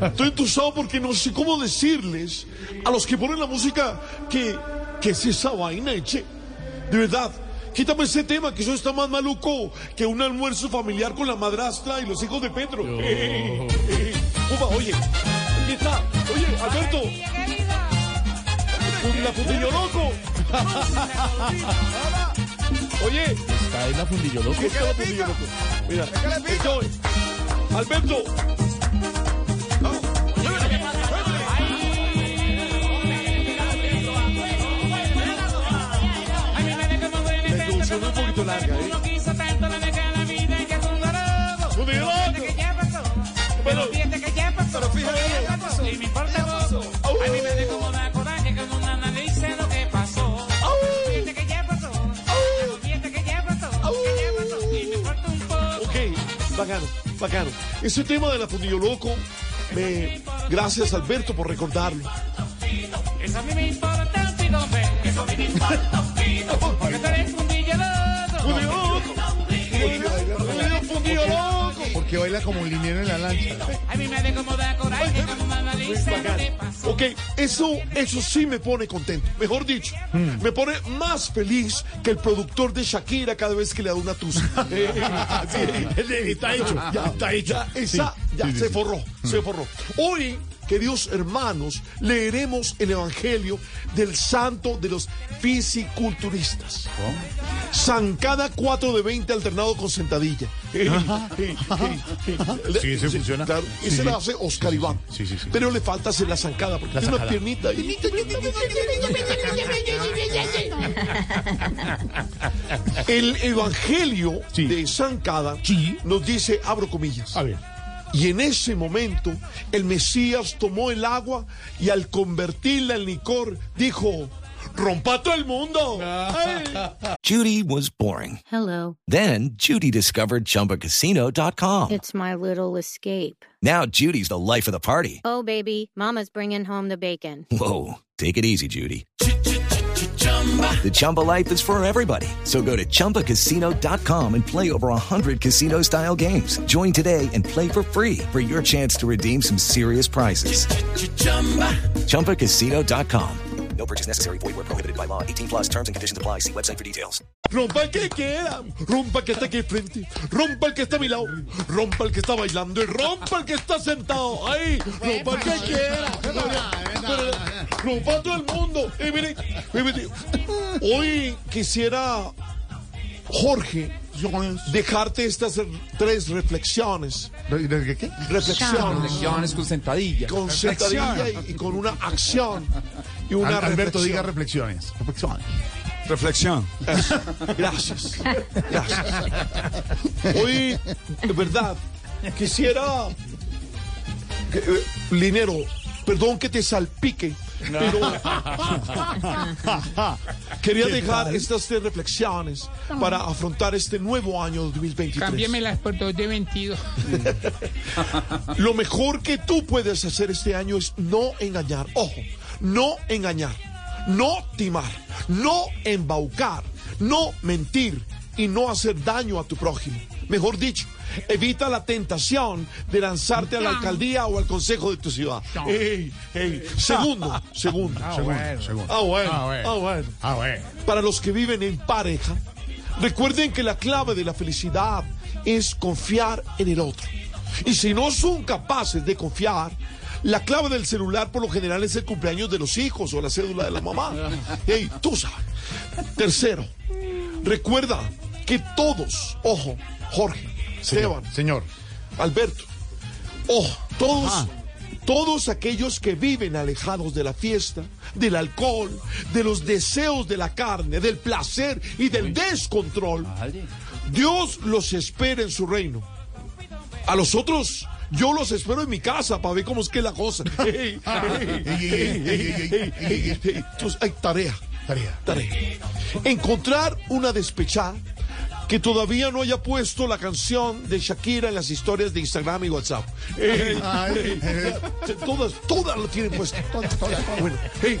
Estoy entusado porque no sé cómo decirles a los que ponen la música que, que es esa vaina, che. De verdad, quítame ese tema que eso está más maluco que un almuerzo familiar con la madrastra y los hijos de Petro. Eh, eh, Upa, oye, aquí está. Oye, Alberto. La fundillo loco. Oye, ¿Está ahí la fundillo loco? ¿Qué es la fundillo loco? Mira, estoy. Alberto. Introducción es un poquito larga, ¿eh? Fundillo loco. Pero, pero fíjate. Ok, bacano, bacano. Ese tema de la fundillo loco, me... gracias Alberto por recordarlo. Eso a mí me importa un eso a mí me importa Porque baila como un liniero en la lancha. Que. Ok, eso, eso sí me pone contento. Mejor dicho, me pone más feliz que el productor de Shakira cada vez que le da una tusa. Sí, Está hecho, ya, está hecho. ya, esa, ya, Sí, sí, se forró, se forró. Hoy, queridos hermanos, leeremos el Evangelio del santo de los fisiculturistas. Zancada 4 de 20 alternado con sentadilla. Sí, ese funciona. Claro, Sí, ese sí. lo hace Oscar Iván. Sí, sí, sí. Pero le falta hacer la zancada porque La tiene una piernita. El Evangelio de Zancada nos dice, abro comillas. A ver. Y en ese momento el Mesías tomó el agua y al convertirla en licor dijo, rompa todo el mundo. Judy was boring. Hello. Then Judy discovered ChumbaCasino.com. It's my little escape. Now Judy's the life of the party. Oh, baby, Mama's bringing home the bacon. Whoa, take it easy, Judy. The Chumba life is for everybody. So go to ChumbaCasino.com and play over 100 casino-style games. Join today and play for free for your chance to redeem some serious prizes. ChumbaCasino.com. No purchase necessary. Void were prohibited by law. 18 plus terms and conditions apply. See website for details. Rompa el que quiera, rompa el que está aquí enfrente, rompa el que está a mi lado, rompa el que está bailando y rompa el que está sentado. Ahí, rompa el que quiera. Pero, Rompa todo el mundo. Y mire, y mire, hoy quisiera, Jorge, dejarte estas tres reflexiones. ¿De qué? Reflexiones. Reflexiones con sentadilla. Con sentadilla y, y con una acción. Y una Al- Alberto, reflexión. diga reflexiones. Reflexiones. Reflexión. Eso. Gracias. Gracias. Hoy, de verdad, quisiera. que, eh, Linero, perdón que te salpique, pero. quería dejar estas tres reflexiones para afrontar este nuevo año 2023. Cámbiamelas por dos de 22. Lo mejor que tú puedes hacer este año es no engañar. Ojo, no engañar, no timar, no embaucar, no mentir y no hacer daño a tu prójimo. Mejor dicho, evita la tentación de lanzarte a la alcaldía o al consejo de tu ciudad. Ey, ey. Segundo, segundo, segundo. segundo. Ah, bueno, Ah, bueno. ah, bueno. Ah, bueno. Para los que viven en pareja, recuerden que la clave de la felicidad es confiar en el otro. Y si no son capaces de confiar, la clave del celular por lo general es el cumpleaños de los hijos o la cédula de la mamá. Ey, tú sabes. Tercero, recuerda que todos, ojo, Jorge, Esteban, Señor. Alberto, ojo, todos Todos aquellos que viven alejados de la fiesta, del alcohol, de los deseos de la carne, del placer y del descontrol, Dios los espera en su reino. A los otros, yo los espero en mi casa para ver cómo es que es la cosa. Entonces, hay tarea, Tarea. tarea. Encontrar una despechada que todavía no haya puesto la canción de Shakira en las historias de Instagram y WhatsApp. Todas, todas lo tienen puesto. Bueno, hey,